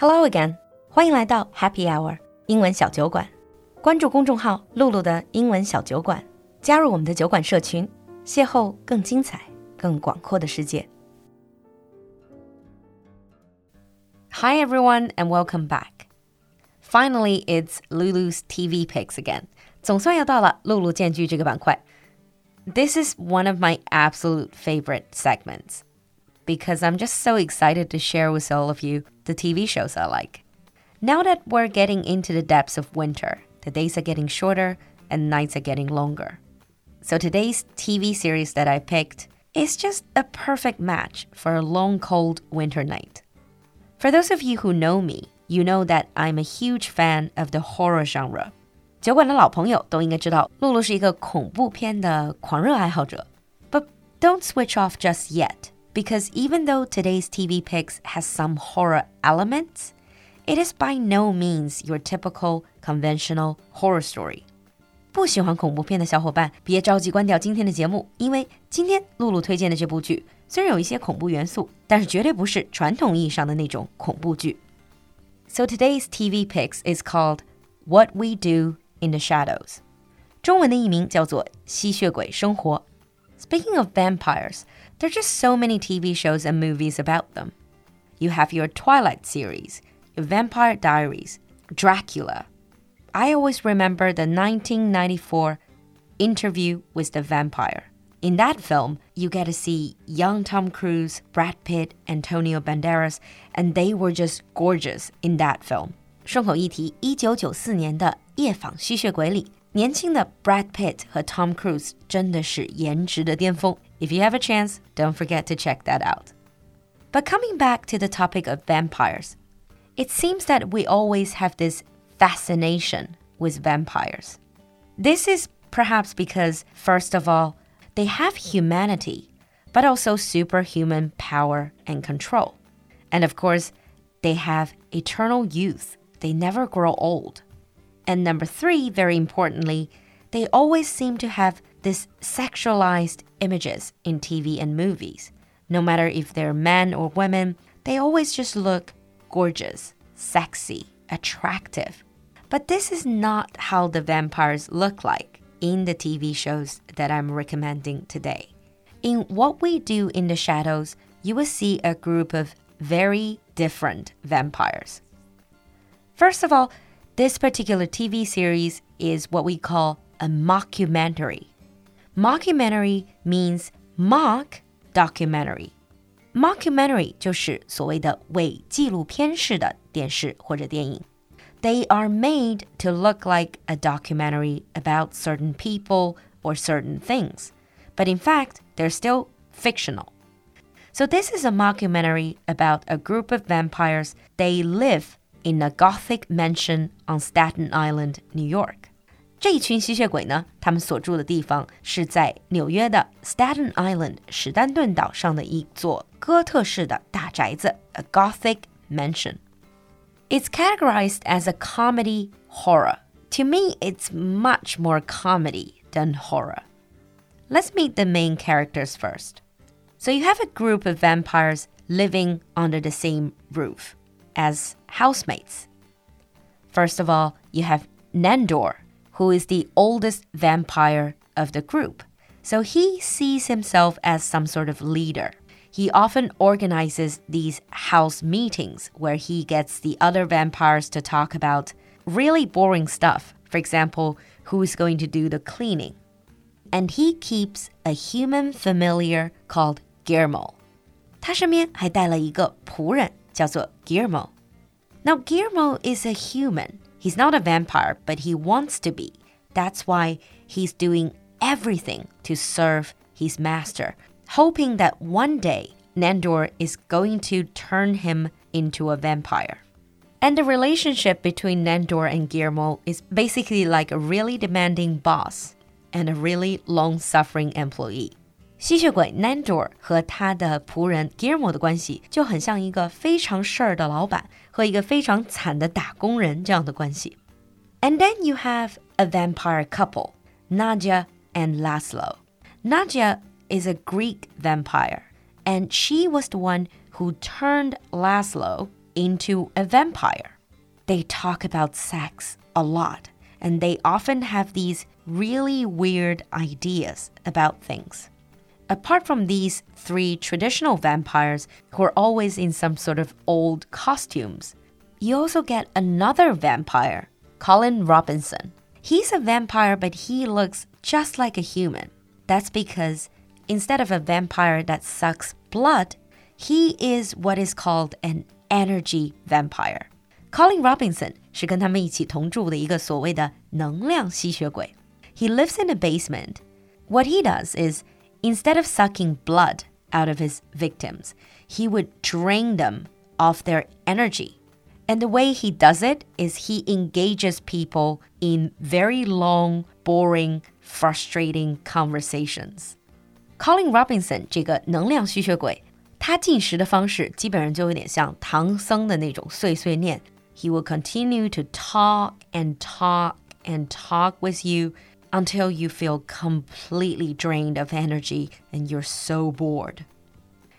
Hello again，欢迎来到 Happy Hour 英文小酒馆。关注公众号“璐璐的英文小酒馆”，加入我们的酒馆社群，邂逅更精彩、更广阔的世界。Hi everyone and welcome back. Finally, it's Lulu's TV picks again. 总算要到了璐璐荐剧这个板块。This is one of my absolute favorite segments because I'm just so excited to share with all of you the TV shows I like. Now that we're getting into the depths of winter, the days are getting shorter and nights are getting longer. So today's TV series that I picked is just a perfect match for a long, cold winter night. For those of you who know me, you know that I'm a huge fan of the horror genre. 酒馆的老朋友都应该知道，璐璐是一个恐怖片的狂热爱好者。But don't switch off just yet because even though today's TV Picks has some horror elements, it is by no means your typical conventional horror story. 不喜欢恐怖片的小伙伴，别着急关掉今天的节目，因为今天璐璐推荐的这部剧虽然有一些恐怖元素，但是绝对不是传统意义上的那种恐怖剧。So today's TV picks is called What We Do in the Shadows，中文的译名叫做《吸血鬼生活》。Speaking of vampires。there are just so many TV shows and movies about them. You have your Twilight series, your Vampire Diaries, Dracula. I always remember the 1994 Interview with the Vampire. In that film, you get to see young Tom Cruise, Brad Pitt, Antonio Banderas, and they were just gorgeous in that film. 顺口一提，一九九四年的《夜访吸血鬼》里，年轻的 Brad Pitt 和 Tom Cruise 真的是颜值的巅峰。 If you have a chance, don't forget to check that out. But coming back to the topic of vampires, it seems that we always have this fascination with vampires. This is perhaps because, first of all, they have humanity, but also superhuman power and control. And of course, they have eternal youth. They never grow old. And number three, very importantly, they always seem to have this sexualized images in TV and movies. No matter if they're men or women, they always just look gorgeous, sexy, attractive. But this is not how the vampires look like in the TV shows that I'm recommending today. In What We Do in the Shadows, you will see a group of very different vampires. First of all, this particular TV series is what we call a mockumentary. Mockumentary means mock documentary. Mockumentary 就是所谓的伪纪录片式的电视或者电影。They are made to look like a documentary about certain people or certain things, but in fact, they're still fictional. So this is a mockumentary about a group of vampires. They live in a Gothic mansion on Staten Island, New York. 这一群吸血鬼呢，他们所住的地方是在纽约的 Staten Island 史丹顿岛上的一座哥特式的大宅子，a Gothic mansion. It's categorized as a comedy horror. To me, it's much more comedy than horror. Let's meet the main characters first. So you have a group of vampires living under the same roof as housemates. First of all, you have Nandor, who is the oldest vampire of the group. So he sees himself as some sort of leader. He often organizes these house meetings where he gets the other vampires to talk about really boring stuff. For example, who is going to do the cleaning. And he keeps a human familiar called Guillermo. 他身边还带了一个仆人，叫做 Guillermo. Now, Guillermo is a human. He's not a vampire, but he wants to be. That's why he's doing everything to serve his master, hoping that one day Nandor is going to turn him into a vampire. And the relationship between Nandor and Guillermo is basically like a really demanding boss and a really long suffering employee. 吸血鬼 Nandor 和他的仆人 Guillermo 的关系就很像一个非常事儿的老板和一个非常惨的打工人这样的关系。And then you have a vampire couple, Nadia and Laszlo. Nadia is a Greek vampire, and she was the one who turned Laszlo into a vampire. They talk about sex a lot, and they often have these really weird ideas about things. Apart from these three traditional vampires who are always in some sort of old costumes, you also get another vampire, Colin Robinson. He's a vampire, but he looks just like a human. That's because instead of a vampire that sucks blood, he is what is called an energy vampire. Colin Robinson 是跟他们一起同住的一个所谓的能量吸血鬼。He lives in a basement. What he does is instead of sucking blood out of his victims, he would drain them of their energy. And the way he does it is he engages people in very long, boring, frustrating conversations. Colin Robinson 这个能量吸血鬼，他进食的方式基本上就有点像唐僧的那种碎碎念。He will continue to talk and talk and talk with you until you feel completely drained of energy and you're so bored.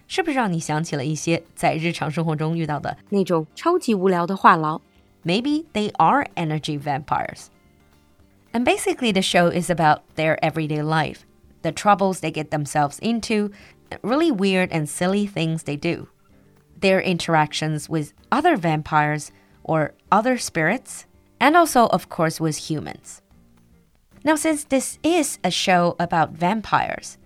是不是让你想起了一些在日常生活中遇到的那种超级无聊的话痨？Maybe they are energy vampires. And basically, the show is about their everyday life, the troubles they get themselves into, really weird and silly things they do, their interactions with other vampires or other spirits, and also, of course, with humans. Now, since this is a show about vampires,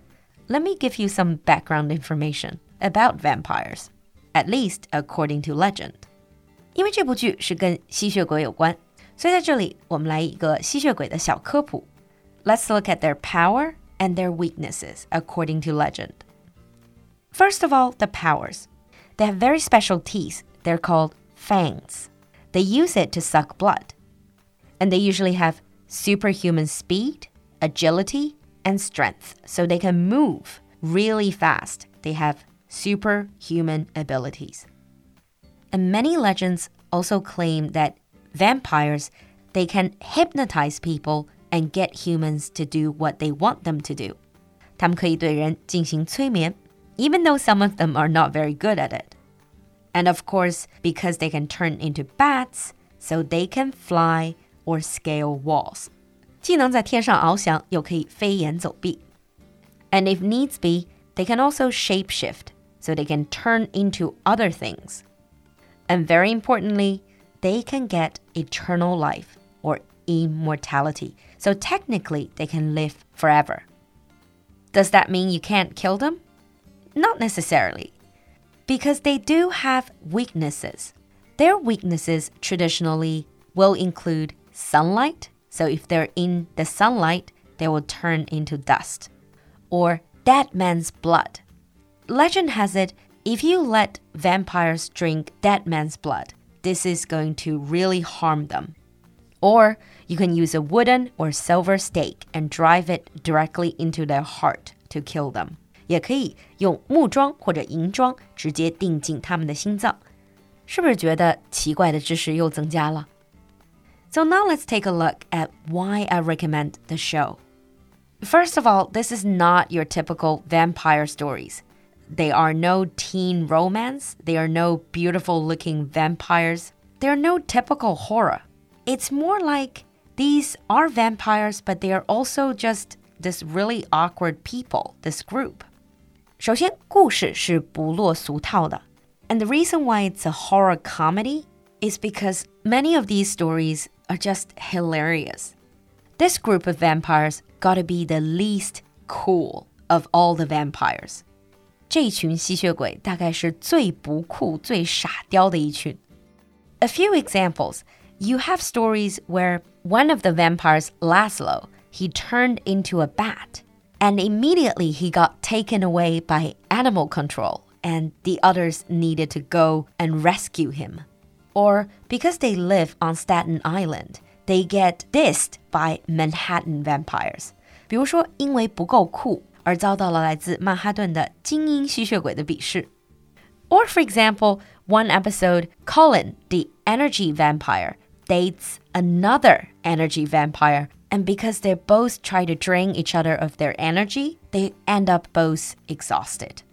let me give you some background information about vampires, at least according to legend. 因为这部剧是跟吸血鬼有关，所以在这里我们来一个吸血鬼的小科普。Let's look at their power and their weaknesses according to legend. First of all, the powers. They have very special teeth. They're called fangs. They use it to suck blood. And they usually have superhuman speed, agility, and strength, so they can move really fast. They have superhuman abilities. And many legends also claim that vampires they can hypnotize people and get humans to do what they want them to do. 他们可以对人进行催眠, even though some of them are not very good at it. And of course, because they can turn into bats, so they can fly or scale walls. And if needs be, they can also shapeshift, so they can turn into other things. And very importantly, they can get eternal life or immortality. So technically, they can live forever. Does that mean you can't kill them? Not necessarily, because they do have weaknesses. Their weaknesses traditionally will include sunlight. So if they're in the sunlight, they will turn into dust. Or dead man's blood. Legend has it if you let vampires drink dead man's blood, this is going to really harm them. Or you can use a wooden or silver stake and drive it directly into their heart to kill them. 也可以用木桩或者银桩直接钉进他们的心脏，是不是觉得奇怪的知识又增加了 ？so now let's take a look at why I recommend the show. First of all, this is not your typical vampire stories. They are no teen romance. They are no beautiful looking vampires. They are no typical horror. It's more like these are vampires, but they are also just this really awkward people, this group. 首先，故事是不落俗套的. And the reason why it's a horror comedy is because many of these stories are just hilarious. This group of vampires gotta be the least cool of all the vampires. 这一群吸血鬼大概是最不酷、最傻雕的一群。A few examples. You have stories where one of the vampires, Laszlo, he turned into a bat, and immediately he got taken away by animal control, and the others needed to go and rescue him. Or because they live on Staten Island, they get dissed by Manhattan vampires. 比如说，因为不够酷而遭到了来自曼哈顿的精英吸血鬼的鄙视。Or for example, one episode, Colin, the energy vampire, dates another energy vampire, and because they both try to drain each other of their energy, they end up both exhausted.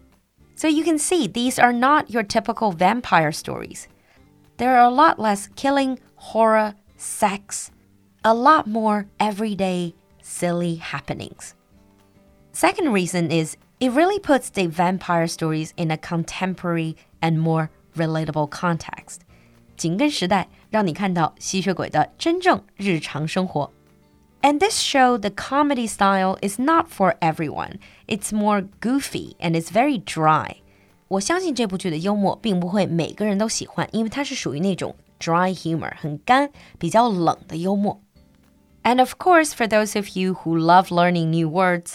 So you can see these are not your typical vampire stories. there are a lot less killing, horror, sex, a lot more everyday silly happenings. Second reason is it really puts the vampire stories in a contemporary and more relatable context. 紧跟时代，让你看到吸血鬼的真正日常生活。And this show, the comedy style is not for everyone. It's more goofy and it's very dry. 我相信这部剧的幽默并不会每个人都喜欢，因为它是属于那种 dry humor，很干、比较冷的幽默。And of course, for those of you who love learning new words,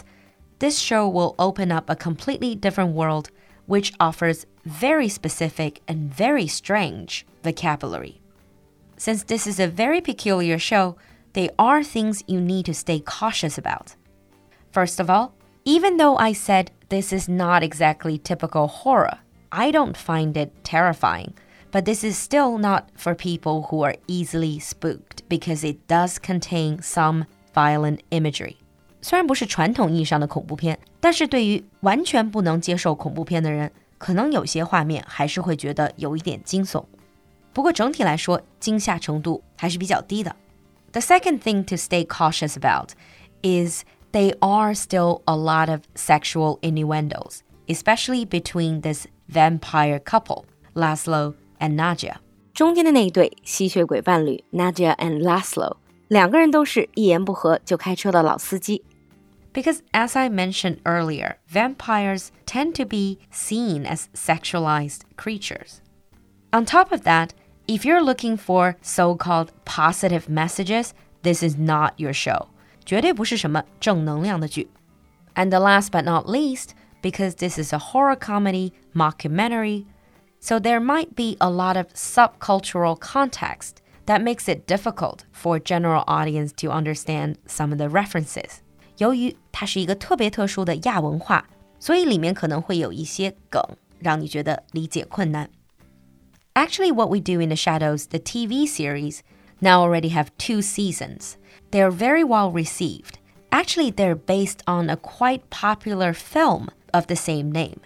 this show will open up a completely different world which offers very specific and very strange vocabulary. Since this is a very peculiar show, there are things you need to stay cautious about. First of all, even though I said this is not exactly typical horror, I don't find it terrifying. But this is still not for people who are easily spooked because it does contain some violent imagery. 虽然不是传统意义上的恐怖片，但是对于完全不能接受恐怖片的人，可能有些画面还是会觉得有一点惊悚。不过整体来说，惊吓程度还是比较低的。the second thing to stay cautious about is they are still a lot of sexual innuendos, especially between this vampire couple, Laszlo and Nadia. 中间的那一对吸血鬼伴侣 Nadia and Laszlo，两个人都是一言不合就开车的老司机。Because as I mentioned earlier, vampires tend to be seen as sexualized creatures. On top of that, if you're looking for so called positive messages, this is not your show. And the last but not least, because this is a horror comedy mockumentary, so there might be a lot of subcultural context that makes it difficult for general audience to understand some of the references. 由于它是一个特别特殊的亚文化，所以里面可能会有一些梗，让你觉得理解困难。Actually, what we do in the shadows, the TV series, now already have two seasons. They are very well received. Actually, they're based on a quite popular film of the same name.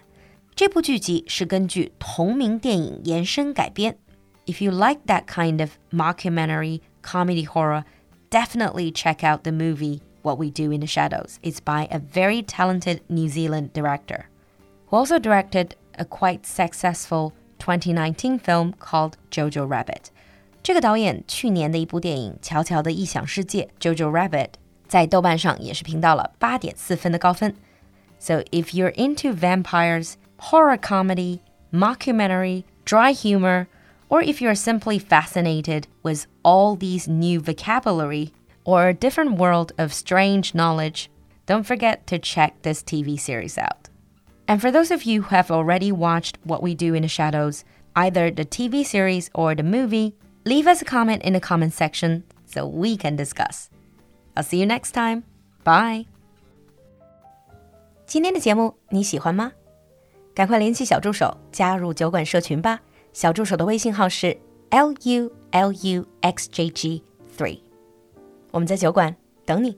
这部剧集是根据同名电影延伸改编。If you like that kind of mockumentary comedy horror, definitely check out the movie What We Do in the Shadows. It's by a very talented New Zealand director who also directed a quite successful 2019 film called Jojo Rabbit。 这个导演去年的一部电影《乔乔的异想世界》（Jojo Rabbit） 在豆瓣上也是评到了八点四分的高分。So if you're into vampires, horror comedy, mockumentary, dry humor, or if you're simply fascinated with all these new vocabulary or a different world of strange knowledge, don't forget to check this TV series out. And for those of you who have already watched What We Do in the Shadows, either the TV series or the movie, leave us a comment in the comment section so we can discuss. I'll see you next time. Bye. 今天的节目你喜欢吗？赶快联系小助手加入酒馆社群吧。小助手的微信号是 l u l u x j g three，我们在酒馆等你。